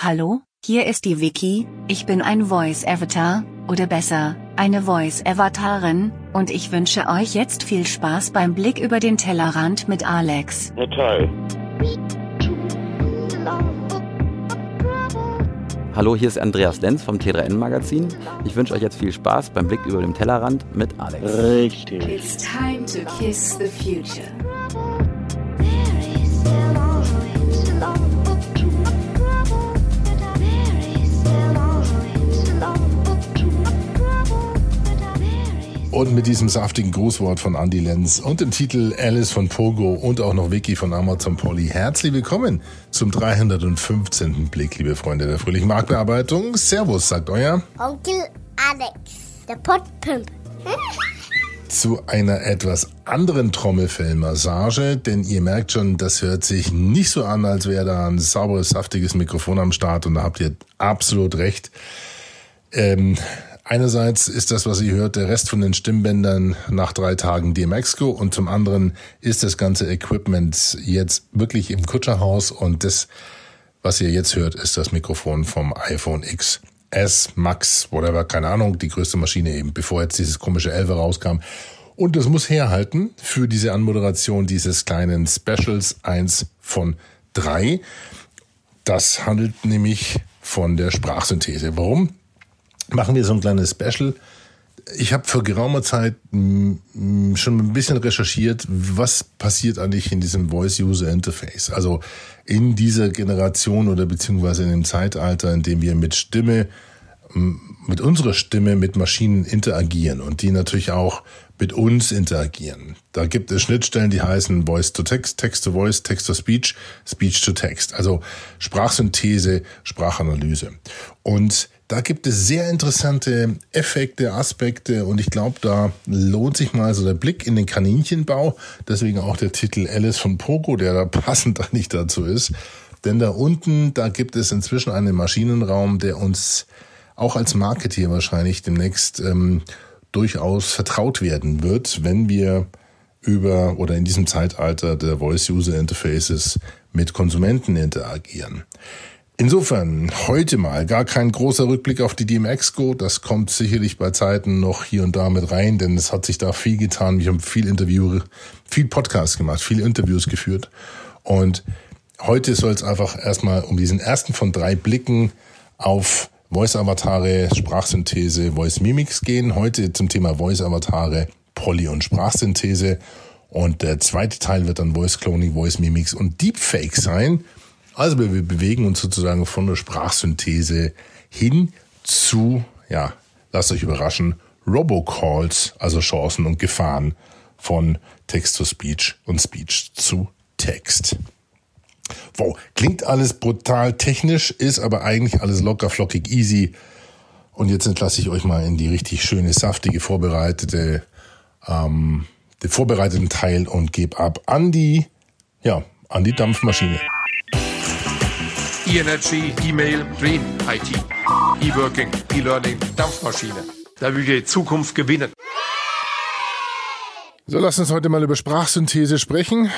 Hallo, hier ist die Wiki, ich bin ein Voice Avatar, oder besser, eine Voice Avatarin, und ich wünsche euch jetzt viel Spaß beim Blick über den Tellerrand mit Alex. Na toll. Hallo, hier ist Andreas Lenz vom T3N Magazin. Ich wünsche euch jetzt viel Spaß beim Blick über den Tellerrand mit Alex. Richtig. It's time to kiss the future. Und mit diesem saftigen Grußwort von Andy Lenz und dem Titel Alice von Pogo und auch noch Vicky von Amazon Polly. Herzlich willkommen zum 315. Blick, liebe Freunde der fröhlichen Marktbearbeitung. Servus, sagt euer Onkel Alex, der Pottpimp. zu einer etwas anderen Trommelfellmassage, denn ihr merkt schon, das hört sich nicht so an, als wäre da ein sauberes, saftiges Mikrofon am Start und da habt ihr absolut recht. Ähm, einerseits ist das, was ihr hört, der Rest von den Stimmbändern nach drei Tagen DMX-Go und zum anderen ist das ganze Equipment jetzt wirklich im Kutscherhaus und das, was ihr jetzt hört, ist das Mikrofon vom iPhone X. S, Max, whatever, keine Ahnung, die größte Maschine eben, bevor jetzt dieses komische 11 rauskam. Und das muss herhalten für diese Anmoderation dieses kleinen Specials, eins von drei. Das handelt nämlich von der Sprachsynthese. Warum? Machen wir so ein kleines Special. Ich habe vor geraumer Zeit schon ein bisschen recherchiert, was passiert eigentlich in diesem Voice-User-Interface. Also in dieser Generation oder beziehungsweise in dem Zeitalter, in dem wir mit Stimme, mm, mit unserer Stimme mit Maschinen interagieren und die natürlich auch mit uns interagieren. Da gibt es Schnittstellen, die heißen Voice to Text, Text to Voice, Text to Speech, Speech to Text. Also Sprachsynthese, Sprachanalyse. Und da gibt es sehr interessante Effekte, Aspekte und ich glaube, da lohnt sich mal so der Blick in den Kaninchenbau. Deswegen auch der Titel Alice von Pogo, der da passend eigentlich dazu ist. Denn da unten, da gibt es inzwischen einen Maschinenraum, der uns auch als Marketeer wahrscheinlich demnächst ähm, durchaus vertraut werden wird, wenn wir über oder in diesem Zeitalter der Voice-User Interfaces mit Konsumenten interagieren. Insofern heute mal gar kein großer Rückblick auf die DMX Go. Das kommt sicherlich bei Zeiten noch hier und da mit rein, denn es hat sich da viel getan. Wir haben viel Interview, viel Podcast gemacht, viele Interviews geführt. Und heute soll es einfach erstmal um diesen ersten von drei Blicken auf Voice-Avatare, Sprachsynthese, Voice-Mimics gehen. Heute zum Thema Voice-Avatare, Poly- und Sprachsynthese. Und der zweite Teil wird dann Voice-Cloning, Voice-Mimics und Deepfake sein. Also wir bewegen uns sozusagen von der Sprachsynthese hin zu, ja, lasst euch überraschen, Robocalls, also Chancen und Gefahren von Text to Speech und Speech zu Text. Wow, klingt alles brutal technisch, ist aber eigentlich alles locker, flockig, easy. Und jetzt entlasse ich euch mal in die richtig schöne, saftige, vorbereitete, ähm, den vorbereiteten Teil und gebe ab an die, ja, an die Dampfmaschine. E-Energy, E-Mail, Green, IT, E-Working, E-Learning, Dampfmaschine. Da will die Zukunft gewinnen. So, lasst uns heute mal über Sprachsynthese sprechen.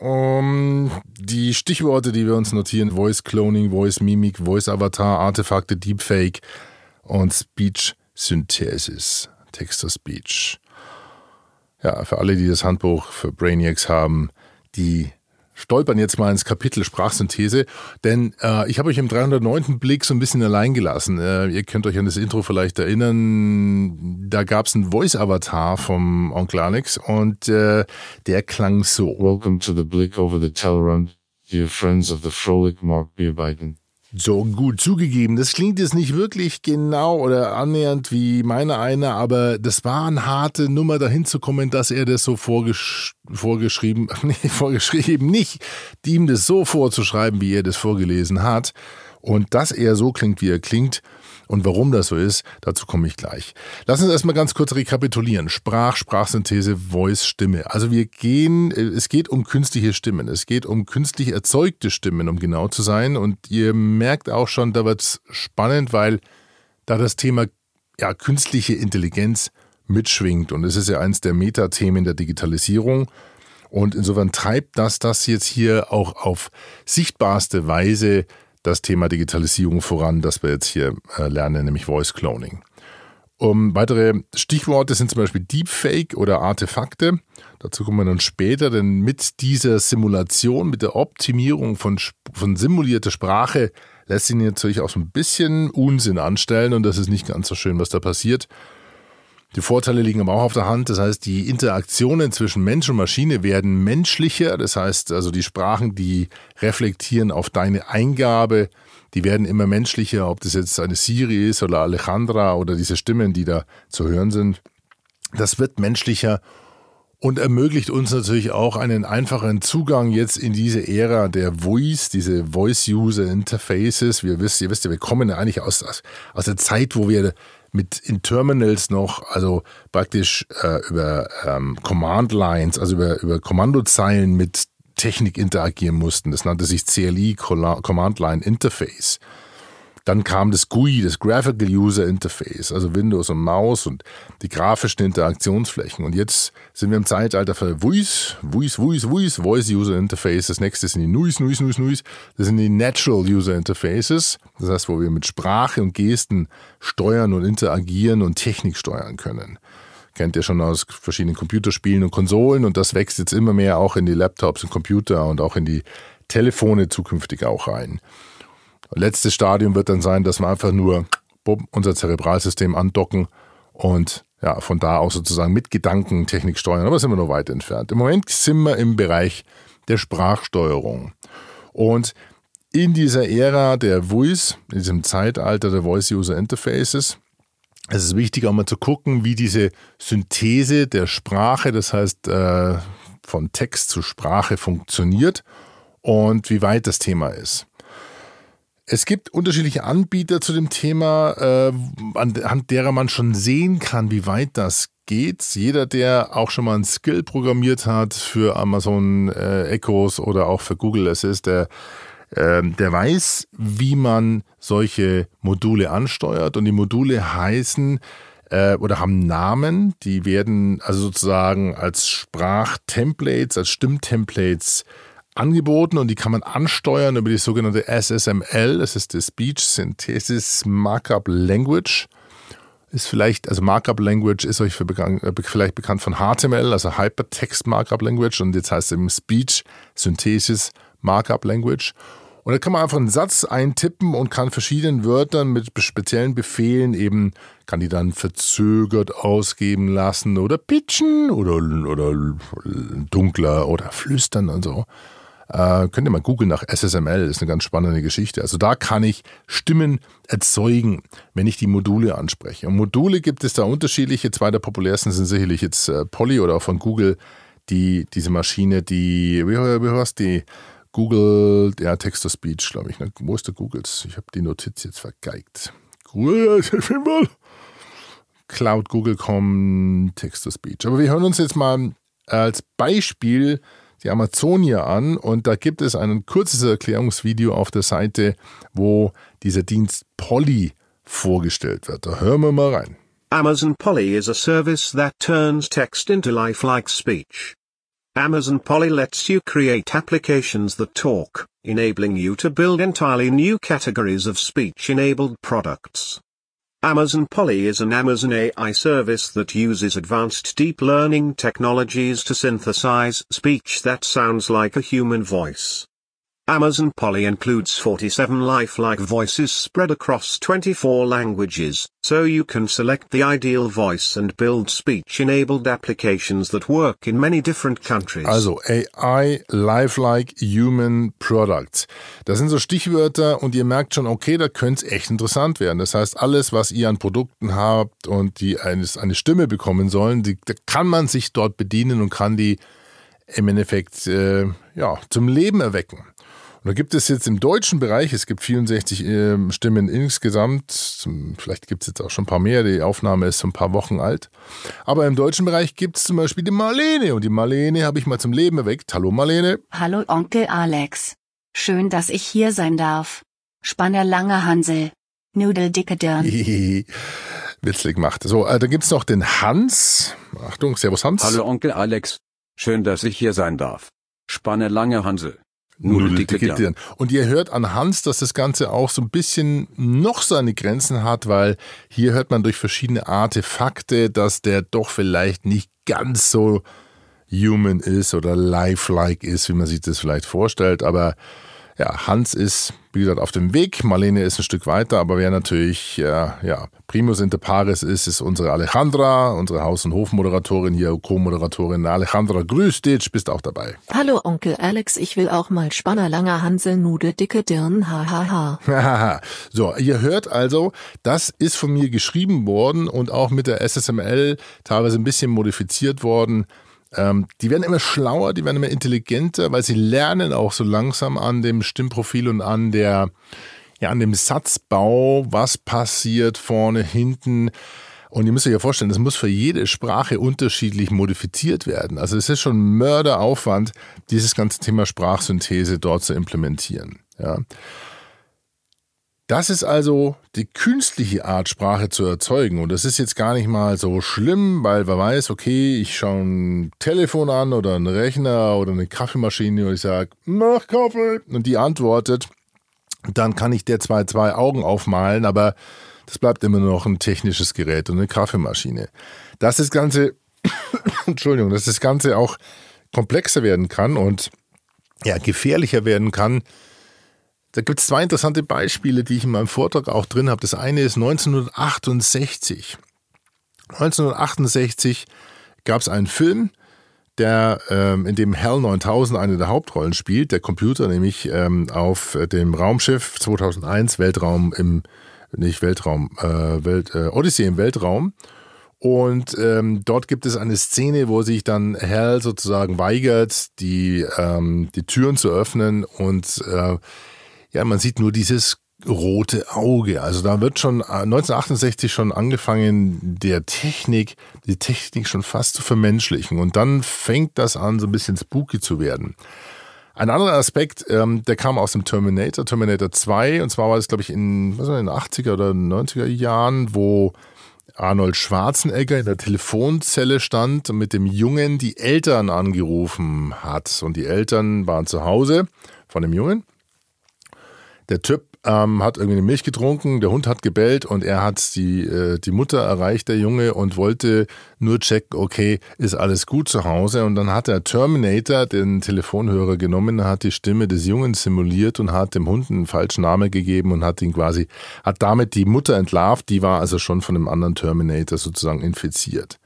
Um, die Stichworte, die wir uns notieren, Voice Cloning, Voice Mimik, Voice Avatar, Artefakte, Deepfake und Speech Synthesis, Text to Speech. Ja, für alle, die das Handbuch für Brainiacs haben, die stolpern jetzt mal ins Kapitel Sprachsynthese, denn äh, ich habe euch im 309. Blick so ein bisschen allein gelassen. Äh, ihr könnt euch an das Intro vielleicht erinnern. Da gab es einen Voice-Avatar vom Onkel Alex und äh, der klang so. Welcome to the Blick over the Tellerrand, dear friends of the Frolic Mark Beerbeiten. So gut zugegeben, das klingt jetzt nicht wirklich genau oder annähernd wie meine eine, aber das war eine harte Nummer dahin zu kommen, dass er das so vorgesch vorgeschrieben, nee, vorgeschrieben nicht, ihm das so vorzuschreiben, wie er das vorgelesen hat. Und dass er so klingt, wie er klingt und warum das so ist, dazu komme ich gleich. Lass uns erstmal ganz kurz rekapitulieren. Sprach, Sprachsynthese, Voice, Stimme. Also wir gehen, es geht um künstliche Stimmen. Es geht um künstlich erzeugte Stimmen, um genau zu sein. Und ihr merkt auch schon, da wird es spannend, weil da das Thema ja, künstliche Intelligenz mitschwingt. Und es ist ja eins der Metathemen der Digitalisierung. Und insofern treibt das das jetzt hier auch auf sichtbarste Weise das Thema Digitalisierung voran, das wir jetzt hier äh, lernen, nämlich Voice Cloning. Um, weitere Stichworte sind zum Beispiel Deepfake oder Artefakte. Dazu kommen wir dann später, denn mit dieser Simulation, mit der Optimierung von, von simulierter Sprache lässt sich natürlich auch so ein bisschen Unsinn anstellen und das ist nicht ganz so schön, was da passiert. Die Vorteile liegen aber auch auf der Hand. Das heißt, die Interaktionen zwischen Mensch und Maschine werden menschlicher. Das heißt, also die Sprachen, die reflektieren auf deine Eingabe, die werden immer menschlicher, ob das jetzt eine Siri ist oder Alejandra oder diese Stimmen, die da zu hören sind. Das wird menschlicher und ermöglicht uns natürlich auch einen einfachen Zugang jetzt in diese Ära der Voice, diese Voice-User-Interfaces. Wir wisst, ihr wisst ja, wir kommen ja eigentlich aus, aus der Zeit, wo wir mit in Terminals noch, also praktisch äh, über ähm, Command Lines, also über, über Kommandozeilen mit Technik interagieren mussten. Das nannte sich CLI, Command Line Interface. Dann kam das GUI, das Graphical User Interface, also Windows und Maus und die grafischen Interaktionsflächen. Und jetzt sind wir im Zeitalter für Voice, Voice, Voice, Voice, Voice User Interface. Das nächste sind die NUIs, NUIs, NUIs, NUIs. Das sind die Natural User Interfaces. Das heißt, wo wir mit Sprache und Gesten steuern und interagieren und Technik steuern können kennt ihr schon aus verschiedenen Computerspielen und Konsolen und das wächst jetzt immer mehr auch in die Laptops und Computer und auch in die Telefone zukünftig auch rein. Letztes Stadium wird dann sein, dass wir einfach nur bumm, unser Zerebralsystem andocken und ja, von da aus sozusagen mit Gedanken Technik steuern. Aber sind wir noch weit entfernt. Im Moment sind wir im Bereich der Sprachsteuerung. Und in dieser Ära der Voice, in diesem Zeitalter der Voice User Interfaces, es ist wichtig auch mal zu gucken, wie diese Synthese der Sprache, das heißt äh, von Text zu Sprache funktioniert und wie weit das Thema ist. Es gibt unterschiedliche Anbieter zu dem Thema, äh, anhand derer man schon sehen kann, wie weit das geht. Jeder, der auch schon mal ein Skill programmiert hat für Amazon äh, Echos oder auch für Google Assist, der, äh, der weiß, wie man solche Module ansteuert. Und die Module heißen äh, oder haben Namen, die werden also sozusagen als Sprachtemplates, als Stimmtemplates angeboten und die kann man ansteuern über die sogenannte SSML, das ist die Speech Synthesis Markup Language. Ist vielleicht, also Markup Language ist euch bekannt, äh, vielleicht bekannt von HTML, also Hypertext Markup Language und jetzt heißt es eben Speech Synthesis Markup Language. Und da kann man einfach einen Satz eintippen und kann verschiedenen Wörtern mit speziellen Befehlen eben, kann die dann verzögert ausgeben lassen oder pitchen oder, oder dunkler oder flüstern und so. Äh, könnt ihr mal googeln nach SSML, ist eine ganz spannende Geschichte. Also da kann ich Stimmen erzeugen, wenn ich die Module anspreche. Und Module gibt es da unterschiedliche. Zwei der populärsten sind sicherlich jetzt äh, Polly oder auch von Google, die, diese Maschine, die, wie, wie heißt die? Google, ja, Text-to-Speech, glaube ich. Ne? Wo ist der Googles? Ich habe die Notiz jetzt vergeigt. Google, mal. Cloud Google.com, Text-to-Speech. Aber wir hören uns jetzt mal als Beispiel die Amazonia an und da gibt es ein kurzes Erklärungsvideo auf der Seite, wo dieser Dienst Polly vorgestellt wird. Da hören wir mal rein. Amazon Polly is a service that turns text into lifelike speech. Amazon Polly lets you create applications that talk, enabling you to build entirely new categories of speech-enabled products. Amazon Polly is an Amazon AI service that uses advanced deep learning technologies to synthesize speech that sounds like a human voice. Amazon Polly includes 47 lifelike voices spread across 24 languages, so you can select the ideal voice and build speech-enabled applications that work in many different countries. Also AI lifelike human products. Das sind so Stichwörter und ihr merkt schon, okay, da könnte es echt interessant werden. Das heißt, alles, was ihr an Produkten habt und die eine, eine Stimme bekommen sollen, die, da kann man sich dort bedienen und kann die im Endeffekt äh, ja, zum Leben erwecken. Und da gibt es jetzt im deutschen Bereich, es gibt 64 äh, Stimmen insgesamt, vielleicht gibt es jetzt auch schon ein paar mehr, die Aufnahme ist so ein paar Wochen alt. Aber im deutschen Bereich gibt es zum Beispiel die Marlene und die Marlene habe ich mal zum Leben erweckt. Hallo Marlene. Hallo Onkel Alex. Schön, dass ich hier sein darf. Spanner lange Hansel. Nudel dicke Dirn. Witzlig gemacht. So, äh, da es noch den Hans. Achtung, Servus Hans. Hallo Onkel Alex. Schön, dass ich hier sein darf. Spanne lange Hansel. Dirn. Dirn. Und ihr hört an Hans, dass das Ganze auch so ein bisschen noch seine Grenzen hat, weil hier hört man durch verschiedene Artefakte, dass der doch vielleicht nicht ganz so human ist oder lifelike ist, wie man sich das vielleicht vorstellt. Aber ja, Hans ist, wie gesagt, auf dem Weg. Marlene ist ein Stück weiter, aber wer natürlich, ja, ja, Primus inter pares ist, ist unsere Alejandra, unsere Haus- und Hofmoderatorin hier, Co-Moderatorin. Alejandra, grüß dich, bist auch dabei. Hallo Onkel Alex, ich will auch mal Spanner langer Hansel Nude dicke Dirn hahaha. Hahaha. so, ihr hört also, das ist von mir geschrieben worden und auch mit der SSML teilweise ein bisschen modifiziert worden. Ähm, die werden immer schlauer, die werden immer intelligenter, weil sie lernen auch so langsam an dem Stimmprofil und an der, ja, an dem Satzbau, was passiert vorne, hinten. Und ihr müsst euch ja vorstellen, das muss für jede Sprache unterschiedlich modifiziert werden. Also es ist schon Mörderaufwand, dieses ganze Thema Sprachsynthese dort zu implementieren. Ja. Das ist also die künstliche Art, Sprache zu erzeugen. Und das ist jetzt gar nicht mal so schlimm, weil man weiß, okay, ich schaue ein Telefon an oder einen Rechner oder eine Kaffeemaschine und ich sage, mach Kaffee. Und die antwortet. Dann kann ich der zwei, zwei Augen aufmalen, aber das bleibt immer noch ein technisches Gerät und eine Kaffeemaschine. Dass das Ganze, Entschuldigung, dass das Ganze auch komplexer werden kann und ja, gefährlicher werden kann, da gibt es zwei interessante Beispiele, die ich in meinem Vortrag auch drin habe. Das eine ist 1968. 1968 gab es einen Film, der ähm, in dem HAL 9000 eine der Hauptrollen spielt. Der Computer nämlich ähm, auf dem Raumschiff 2001 Weltraum im nicht Weltraum äh, Welt äh, Odyssey im Weltraum. Und ähm, dort gibt es eine Szene, wo sich dann Hal sozusagen weigert, die, ähm, die Türen zu öffnen und äh, ja, man sieht nur dieses rote Auge. Also da wird schon 1968 schon angefangen, der Technik, die Technik schon fast zu vermenschlichen. Und dann fängt das an, so ein bisschen spooky zu werden. Ein anderer Aspekt, ähm, der kam aus dem Terminator, Terminator 2, und zwar war das, glaube ich, in, was war, in den 80er oder 90er Jahren, wo Arnold Schwarzenegger in der Telefonzelle stand und mit dem Jungen die Eltern angerufen hat. Und die Eltern waren zu Hause von dem Jungen. Der Typ ähm, hat irgendwie eine Milch getrunken, der Hund hat gebellt und er hat die, äh, die Mutter erreicht, der Junge, und wollte nur checken, okay, ist alles gut zu Hause. Und dann hat der Terminator den Telefonhörer genommen, hat die Stimme des Jungen simuliert und hat dem Hund einen falschen Namen gegeben und hat ihn quasi, hat damit die Mutter entlarvt, die war also schon von einem anderen Terminator sozusagen infiziert.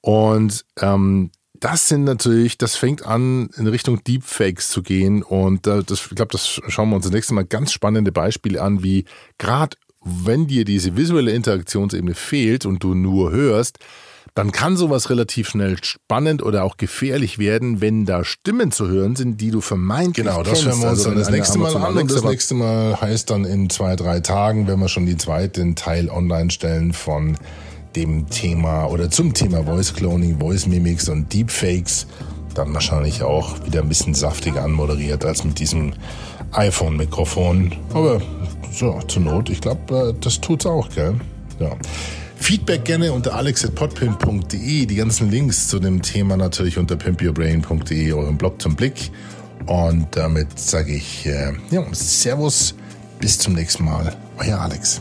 Und ähm, das sind natürlich, das fängt an, in Richtung Deepfakes zu gehen. Und äh, das, ich glaube, das schauen wir uns das nächste Mal ganz spannende Beispiele an, wie gerade wenn dir diese visuelle Interaktionsebene fehlt und du nur hörst, dann kann sowas relativ schnell spannend oder auch gefährlich werden, wenn da Stimmen zu hören sind, die du vermeintlich Genau, das kennst. hören wir uns Also dann das nächste Mal an. Und das nächste Mal heißt dann in zwei, drei Tagen, wenn wir schon die zweiten Teil online stellen von dem Thema oder zum Thema Voice Cloning, Voice Mimics und Deepfakes, dann wahrscheinlich auch wieder ein bisschen saftiger anmoderiert als mit diesem iPhone-Mikrofon. Aber so, zur Not, ich glaube, das tut's auch, gell? Ja. Feedback gerne unter alex.podpimp.de. Die ganzen Links zu dem Thema natürlich unter pimpyourbrain.de, eurem Blog zum Blick. Und damit sage ich, äh, ja, Servus, bis zum nächsten Mal. Euer Alex.